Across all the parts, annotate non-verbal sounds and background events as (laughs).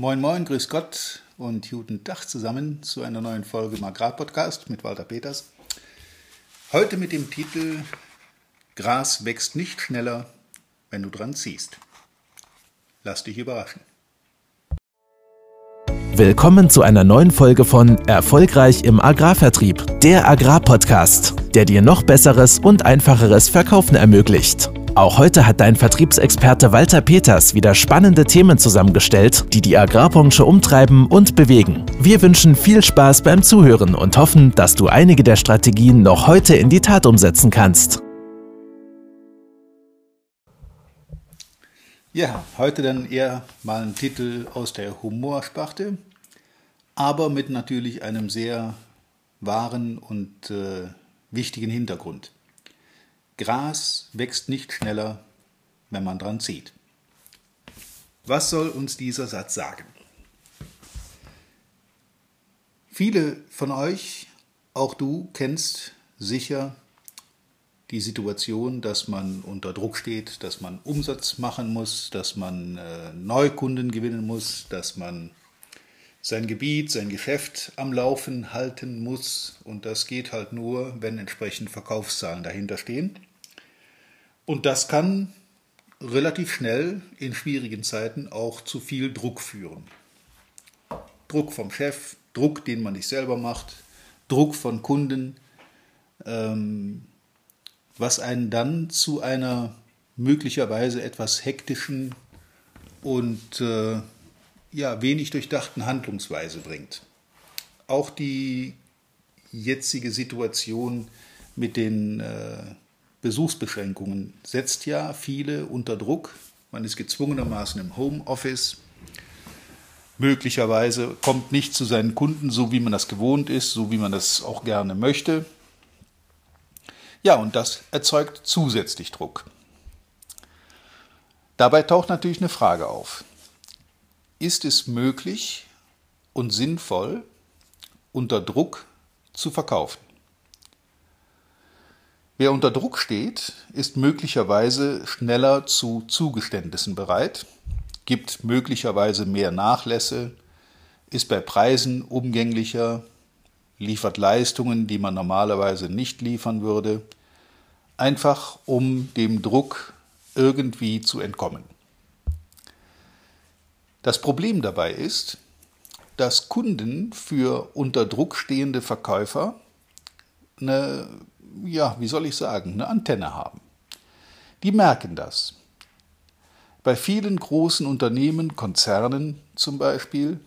Moin Moin, Grüß Gott und guten Tag zusammen zu einer neuen Folge im Agrarpodcast mit Walter Peters. Heute mit dem Titel Gras wächst nicht schneller, wenn du dran ziehst. Lass dich überraschen. Willkommen zu einer neuen Folge von Erfolgreich im Agrarvertrieb, der Agrarpodcast, der dir noch besseres und einfacheres Verkaufen ermöglicht. Auch heute hat dein Vertriebsexperte Walter Peters wieder spannende Themen zusammengestellt, die die Agrarbranche umtreiben und bewegen. Wir wünschen viel Spaß beim Zuhören und hoffen, dass du einige der Strategien noch heute in die Tat umsetzen kannst. Ja, heute dann eher mal ein Titel aus der Humorsparte, aber mit natürlich einem sehr wahren und äh, wichtigen Hintergrund. Gras wächst nicht schneller, wenn man dran zieht. Was soll uns dieser Satz sagen? Viele von euch, auch du, kennst sicher die Situation, dass man unter Druck steht, dass man Umsatz machen muss, dass man äh, Neukunden gewinnen muss, dass man sein Gebiet, sein Geschäft am Laufen halten muss. Und das geht halt nur, wenn entsprechend Verkaufszahlen dahinter stehen. Und das kann relativ schnell in schwierigen Zeiten auch zu viel Druck führen. Druck vom Chef, Druck, den man nicht selber macht, Druck von Kunden, ähm, was einen dann zu einer möglicherweise etwas hektischen und äh, ja, wenig durchdachten Handlungsweise bringt. Auch die jetzige Situation mit den äh, Besuchsbeschränkungen setzt ja viele unter Druck. Man ist gezwungenermaßen im Homeoffice. Möglicherweise kommt nicht zu seinen Kunden, so wie man das gewohnt ist, so wie man das auch gerne möchte. Ja, und das erzeugt zusätzlich Druck. Dabei taucht natürlich eine Frage auf. Ist es möglich und sinnvoll, unter Druck zu verkaufen? Wer unter Druck steht, ist möglicherweise schneller zu Zugeständnissen bereit, gibt möglicherweise mehr Nachlässe, ist bei Preisen umgänglicher, liefert Leistungen, die man normalerweise nicht liefern würde, einfach um dem Druck irgendwie zu entkommen. Das Problem dabei ist, dass Kunden für unter Druck stehende Verkäufer eine ja, wie soll ich sagen, eine Antenne haben. Die merken das. Bei vielen großen Unternehmen, Konzernen zum Beispiel,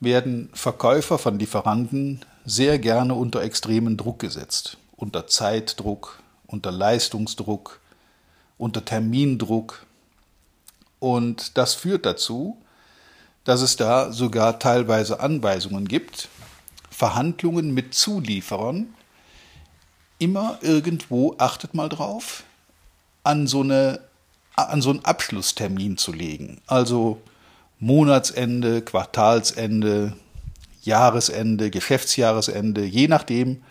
werden Verkäufer von Lieferanten sehr gerne unter extremen Druck gesetzt. Unter Zeitdruck, unter Leistungsdruck, unter Termindruck. Und das führt dazu, dass es da sogar teilweise Anweisungen gibt, Verhandlungen mit Zulieferern immer irgendwo, achtet mal drauf, an so, eine, an so einen Abschlusstermin zu legen. Also Monatsende, Quartalsende, Jahresende, Geschäftsjahresende, je nachdem,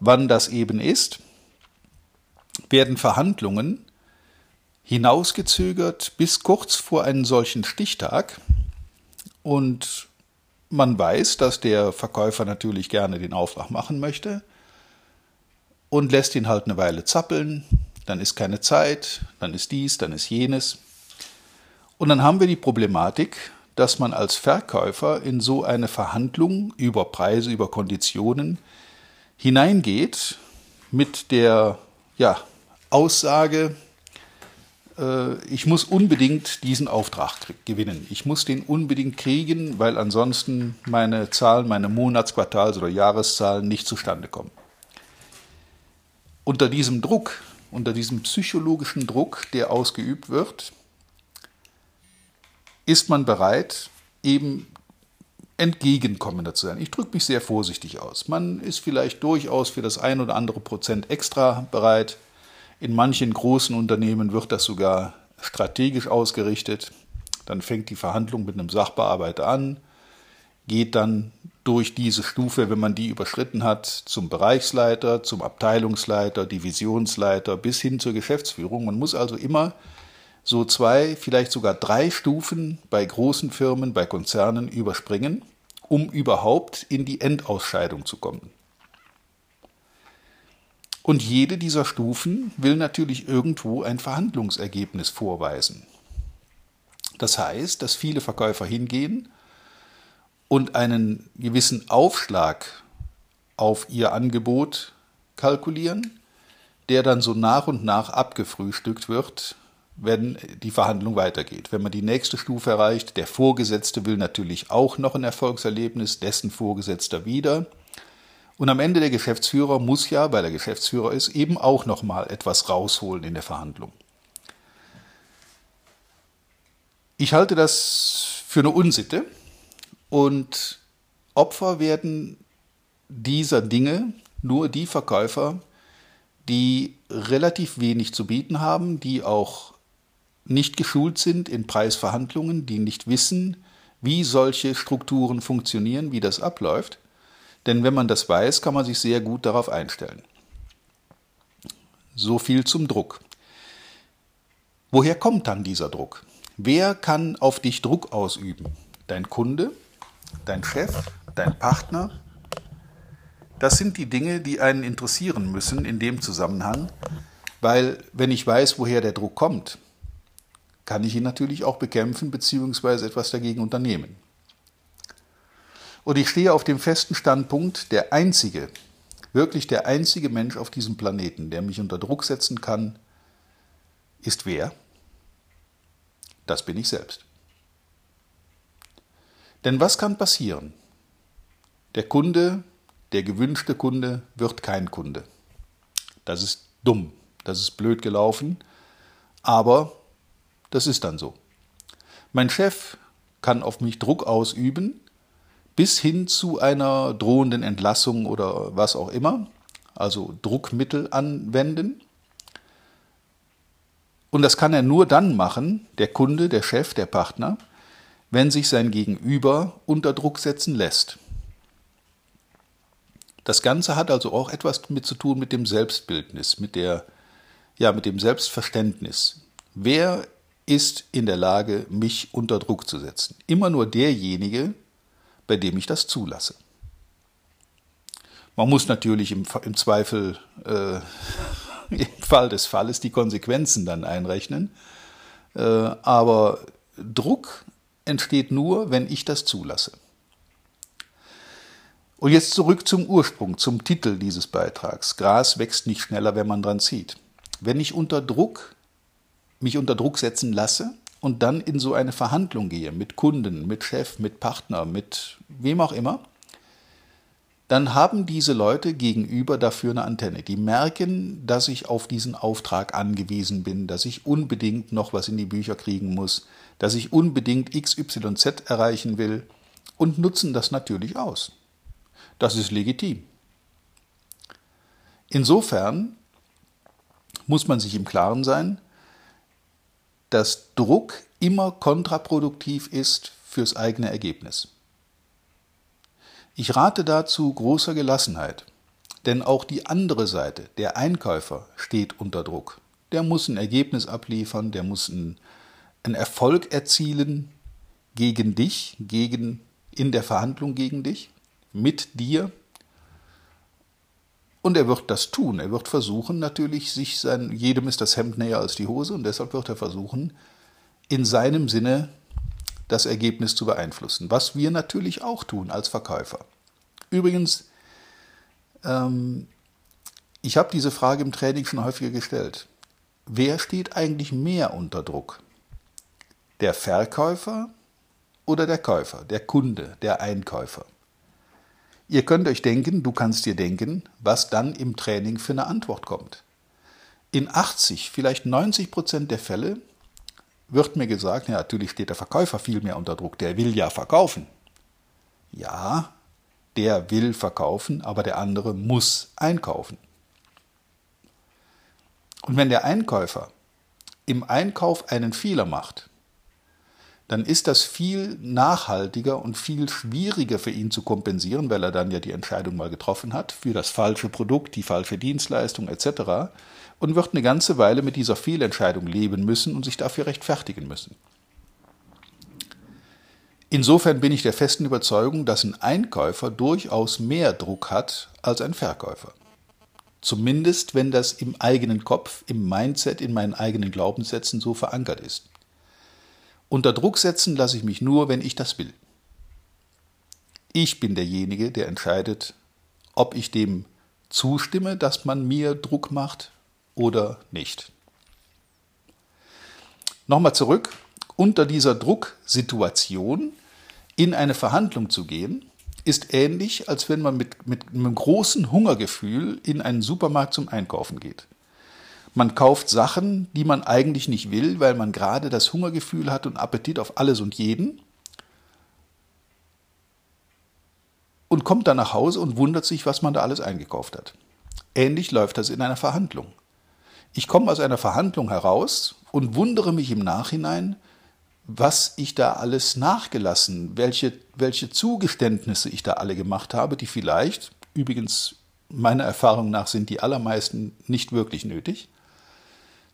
wann das eben ist, werden Verhandlungen hinausgezögert bis kurz vor einen solchen Stichtag. Und man weiß, dass der Verkäufer natürlich gerne den Auftrag machen möchte und lässt ihn halt eine Weile zappeln. Dann ist keine Zeit, dann ist dies, dann ist jenes. Und dann haben wir die Problematik, dass man als Verkäufer in so eine Verhandlung über Preise, über Konditionen hineingeht mit der ja, Aussage, äh, ich muss unbedingt diesen Auftrag gewinnen. Ich muss den unbedingt kriegen, weil ansonsten meine Zahlen, meine Monats-, Quartals- oder Jahreszahlen nicht zustande kommen unter diesem Druck, unter diesem psychologischen Druck, der ausgeübt wird, ist man bereit, eben entgegenkommender zu sein. Ich drücke mich sehr vorsichtig aus. Man ist vielleicht durchaus für das ein oder andere Prozent extra bereit. In manchen großen Unternehmen wird das sogar strategisch ausgerichtet. Dann fängt die Verhandlung mit einem Sachbearbeiter an, geht dann durch diese Stufe, wenn man die überschritten hat, zum Bereichsleiter, zum Abteilungsleiter, Divisionsleiter bis hin zur Geschäftsführung. Man muss also immer so zwei, vielleicht sogar drei Stufen bei großen Firmen, bei Konzernen überspringen, um überhaupt in die Endausscheidung zu kommen. Und jede dieser Stufen will natürlich irgendwo ein Verhandlungsergebnis vorweisen. Das heißt, dass viele Verkäufer hingehen und einen gewissen Aufschlag auf ihr Angebot kalkulieren, der dann so nach und nach abgefrühstückt wird, wenn die Verhandlung weitergeht. Wenn man die nächste Stufe erreicht, der Vorgesetzte will natürlich auch noch ein Erfolgserlebnis, dessen Vorgesetzter wieder. Und am Ende der Geschäftsführer muss ja, weil er Geschäftsführer ist, eben auch noch mal etwas rausholen in der Verhandlung. Ich halte das für eine Unsitte und Opfer werden dieser Dinge nur die Verkäufer, die relativ wenig zu bieten haben, die auch nicht geschult sind in Preisverhandlungen, die nicht wissen, wie solche Strukturen funktionieren, wie das abläuft. Denn wenn man das weiß, kann man sich sehr gut darauf einstellen. So viel zum Druck. Woher kommt dann dieser Druck? Wer kann auf dich Druck ausüben? Dein Kunde, dein Chef, dein Partner, das sind die Dinge, die einen interessieren müssen in dem Zusammenhang, weil wenn ich weiß, woher der Druck kommt, kann ich ihn natürlich auch bekämpfen bzw. etwas dagegen unternehmen. Und ich stehe auf dem festen Standpunkt, der einzige, wirklich der einzige Mensch auf diesem Planeten, der mich unter Druck setzen kann, ist wer? Das bin ich selbst. Denn was kann passieren? Der Kunde der gewünschte Kunde wird kein Kunde. Das ist dumm, das ist blöd gelaufen, aber das ist dann so. Mein Chef kann auf mich Druck ausüben, bis hin zu einer drohenden Entlassung oder was auch immer, also Druckmittel anwenden. Und das kann er nur dann machen, der Kunde, der Chef, der Partner, wenn sich sein Gegenüber unter Druck setzen lässt. Das Ganze hat also auch etwas mit zu tun mit dem Selbstbildnis, mit der, ja, mit dem Selbstverständnis. Wer ist in der Lage, mich unter Druck zu setzen? Immer nur derjenige, bei dem ich das zulasse. Man muss natürlich im, im Zweifel, äh, (laughs) im Fall des Falles, die Konsequenzen dann einrechnen. Äh, aber Druck entsteht nur, wenn ich das zulasse. Und jetzt zurück zum Ursprung, zum Titel dieses Beitrags. Gras wächst nicht schneller, wenn man dran zieht. Wenn ich unter Druck, mich unter Druck setzen lasse und dann in so eine Verhandlung gehe mit Kunden, mit Chef, mit Partner, mit wem auch immer, dann haben diese Leute gegenüber dafür eine Antenne. Die merken, dass ich auf diesen Auftrag angewiesen bin, dass ich unbedingt noch was in die Bücher kriegen muss, dass ich unbedingt XYZ erreichen will und nutzen das natürlich aus. Das ist legitim. Insofern muss man sich im Klaren sein, dass Druck immer kontraproduktiv ist fürs eigene Ergebnis. Ich rate dazu großer Gelassenheit, denn auch die andere Seite, der Einkäufer, steht unter Druck. Der muss ein Ergebnis abliefern, der muss einen, einen Erfolg erzielen gegen dich, gegen, in der Verhandlung gegen dich mit dir. Und er wird das tun. Er wird versuchen, natürlich, sich sein, jedem ist das Hemd näher als die Hose, und deshalb wird er versuchen, in seinem Sinne das Ergebnis zu beeinflussen. Was wir natürlich auch tun als Verkäufer. Übrigens, ähm, ich habe diese Frage im Training schon häufiger gestellt. Wer steht eigentlich mehr unter Druck? Der Verkäufer oder der Käufer, der Kunde, der Einkäufer? Ihr könnt euch denken, du kannst dir denken, was dann im Training für eine Antwort kommt. In 80, vielleicht 90 Prozent der Fälle wird mir gesagt, ja, natürlich steht der Verkäufer viel mehr unter Druck, der will ja verkaufen. Ja, der will verkaufen, aber der andere muss einkaufen. Und wenn der Einkäufer im Einkauf einen Fehler macht, dann ist das viel nachhaltiger und viel schwieriger für ihn zu kompensieren, weil er dann ja die Entscheidung mal getroffen hat für das falsche Produkt, die falsche Dienstleistung etc. und wird eine ganze Weile mit dieser Fehlentscheidung leben müssen und sich dafür rechtfertigen müssen. Insofern bin ich der festen Überzeugung, dass ein Einkäufer durchaus mehr Druck hat als ein Verkäufer. Zumindest wenn das im eigenen Kopf, im Mindset, in meinen eigenen Glaubenssätzen so verankert ist. Unter Druck setzen lasse ich mich nur, wenn ich das will. Ich bin derjenige, der entscheidet, ob ich dem zustimme, dass man mir Druck macht oder nicht. Nochmal zurück. Unter dieser Drucksituation in eine Verhandlung zu gehen, ist ähnlich, als wenn man mit, mit einem großen Hungergefühl in einen Supermarkt zum Einkaufen geht. Man kauft Sachen, die man eigentlich nicht will, weil man gerade das Hungergefühl hat und Appetit auf alles und jeden. Und kommt dann nach Hause und wundert sich, was man da alles eingekauft hat. Ähnlich läuft das in einer Verhandlung. Ich komme aus einer Verhandlung heraus und wundere mich im Nachhinein, was ich da alles nachgelassen, welche, welche Zugeständnisse ich da alle gemacht habe, die vielleicht, übrigens meiner Erfahrung nach sind die allermeisten nicht wirklich nötig,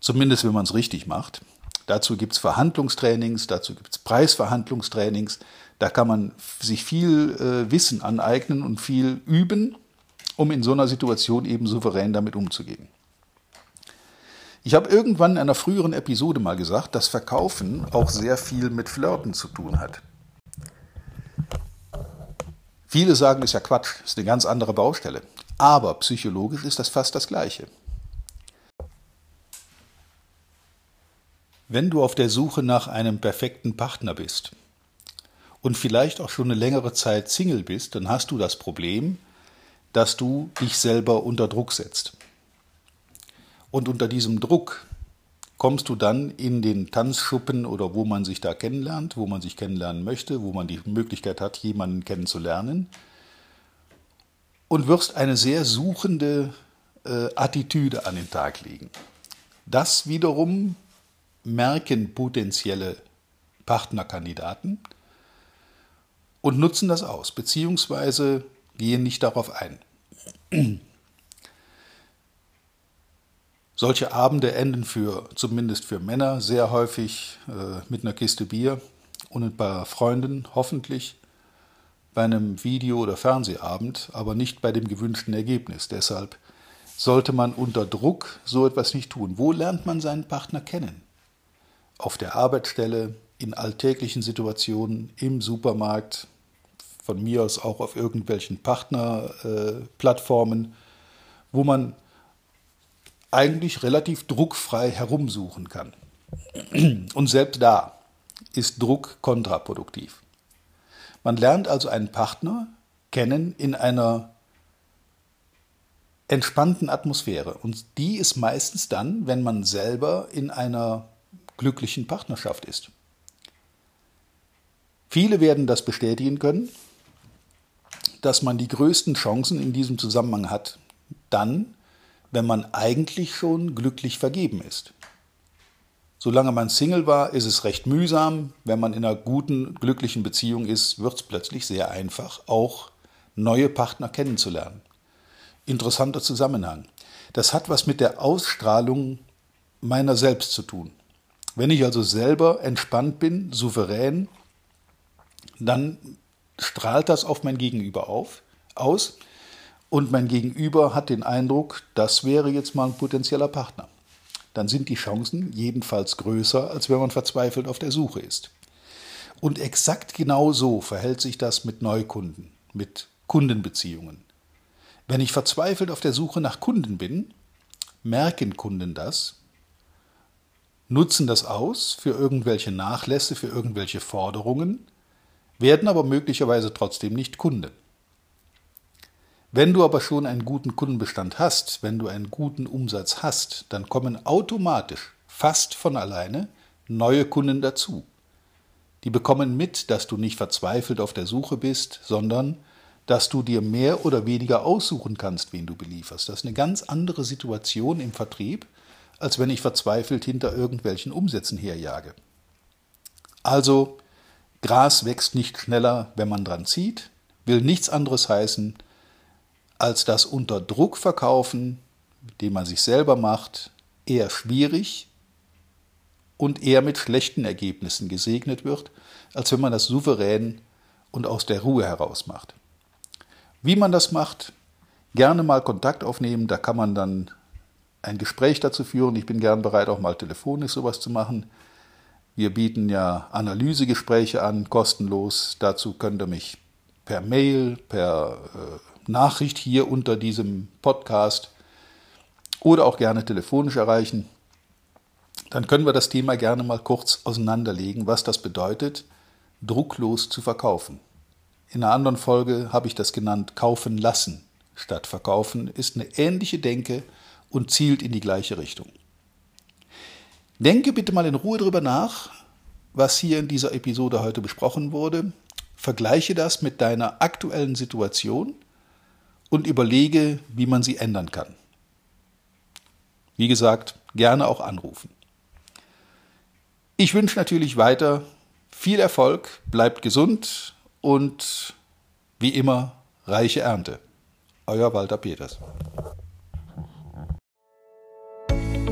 zumindest wenn man es richtig macht. Dazu gibt es Verhandlungstrainings, dazu gibt es Preisverhandlungstrainings, da kann man sich viel äh, Wissen aneignen und viel üben, um in so einer Situation eben souverän damit umzugehen. Ich habe irgendwann in einer früheren Episode mal gesagt, dass Verkaufen auch sehr viel mit Flirten zu tun hat. Viele sagen, ist ja Quatsch, ist eine ganz andere Baustelle. Aber psychologisch ist das fast das Gleiche. Wenn du auf der Suche nach einem perfekten Partner bist und vielleicht auch schon eine längere Zeit Single bist, dann hast du das Problem, dass du dich selber unter Druck setzt. Und unter diesem Druck kommst du dann in den Tanzschuppen oder wo man sich da kennenlernt, wo man sich kennenlernen möchte, wo man die Möglichkeit hat, jemanden kennenzulernen und wirst eine sehr suchende äh, Attitüde an den Tag legen. Das wiederum merken potenzielle Partnerkandidaten und nutzen das aus, beziehungsweise gehen nicht darauf ein. Solche Abende enden für, zumindest für Männer, sehr häufig äh, mit einer Kiste Bier und ein paar Freunden, hoffentlich bei einem Video- oder Fernsehabend, aber nicht bei dem gewünschten Ergebnis. Deshalb sollte man unter Druck so etwas nicht tun. Wo lernt man seinen Partner kennen? Auf der Arbeitsstelle, in alltäglichen Situationen, im Supermarkt, von mir aus auch auf irgendwelchen Partnerplattformen, äh, wo man eigentlich relativ druckfrei herumsuchen kann. Und selbst da ist Druck kontraproduktiv. Man lernt also einen Partner kennen in einer entspannten Atmosphäre. Und die ist meistens dann, wenn man selber in einer glücklichen Partnerschaft ist. Viele werden das bestätigen können, dass man die größten Chancen in diesem Zusammenhang hat, dann, wenn man eigentlich schon glücklich vergeben ist. Solange man Single war, ist es recht mühsam. Wenn man in einer guten, glücklichen Beziehung ist, wird es plötzlich sehr einfach, auch neue Partner kennenzulernen. Interessanter Zusammenhang. Das hat was mit der Ausstrahlung meiner selbst zu tun. Wenn ich also selber entspannt bin, souverän, dann strahlt das auf mein Gegenüber auf, aus und mein Gegenüber hat den Eindruck, das wäre jetzt mal ein potenzieller Partner. Dann sind die Chancen jedenfalls größer, als wenn man verzweifelt auf der Suche ist. Und exakt genau so verhält sich das mit Neukunden, mit Kundenbeziehungen. Wenn ich verzweifelt auf der Suche nach Kunden bin, merken Kunden das, nutzen das aus für irgendwelche Nachlässe, für irgendwelche Forderungen, werden aber möglicherweise trotzdem nicht Kunde. Wenn du aber schon einen guten Kundenbestand hast, wenn du einen guten Umsatz hast, dann kommen automatisch, fast von alleine, neue Kunden dazu. Die bekommen mit, dass du nicht verzweifelt auf der Suche bist, sondern dass du dir mehr oder weniger aussuchen kannst, wen du belieferst. Das ist eine ganz andere Situation im Vertrieb, als wenn ich verzweifelt hinter irgendwelchen Umsätzen herjage. Also, Gras wächst nicht schneller, wenn man dran zieht, will nichts anderes heißen, als das unter Druck verkaufen, den man sich selber macht, eher schwierig und eher mit schlechten Ergebnissen gesegnet wird, als wenn man das souverän und aus der Ruhe heraus macht. Wie man das macht, gerne mal Kontakt aufnehmen, da kann man dann ein Gespräch dazu führen. Ich bin gern bereit, auch mal telefonisch sowas zu machen. Wir bieten ja Analysegespräche an, kostenlos. Dazu könnt ihr mich per Mail, per äh, Nachricht hier unter diesem Podcast oder auch gerne telefonisch erreichen. Dann können wir das Thema gerne mal kurz auseinanderlegen, was das bedeutet, drucklos zu verkaufen. In einer anderen Folge habe ich das genannt kaufen lassen statt verkaufen, ist eine ähnliche Denke und zielt in die gleiche Richtung. Denke bitte mal in Ruhe darüber nach, was hier in dieser Episode heute besprochen wurde. Vergleiche das mit deiner aktuellen Situation und überlege, wie man sie ändern kann. Wie gesagt, gerne auch anrufen. Ich wünsche natürlich weiter viel Erfolg, bleibt gesund und wie immer reiche Ernte. Euer Walter Peters.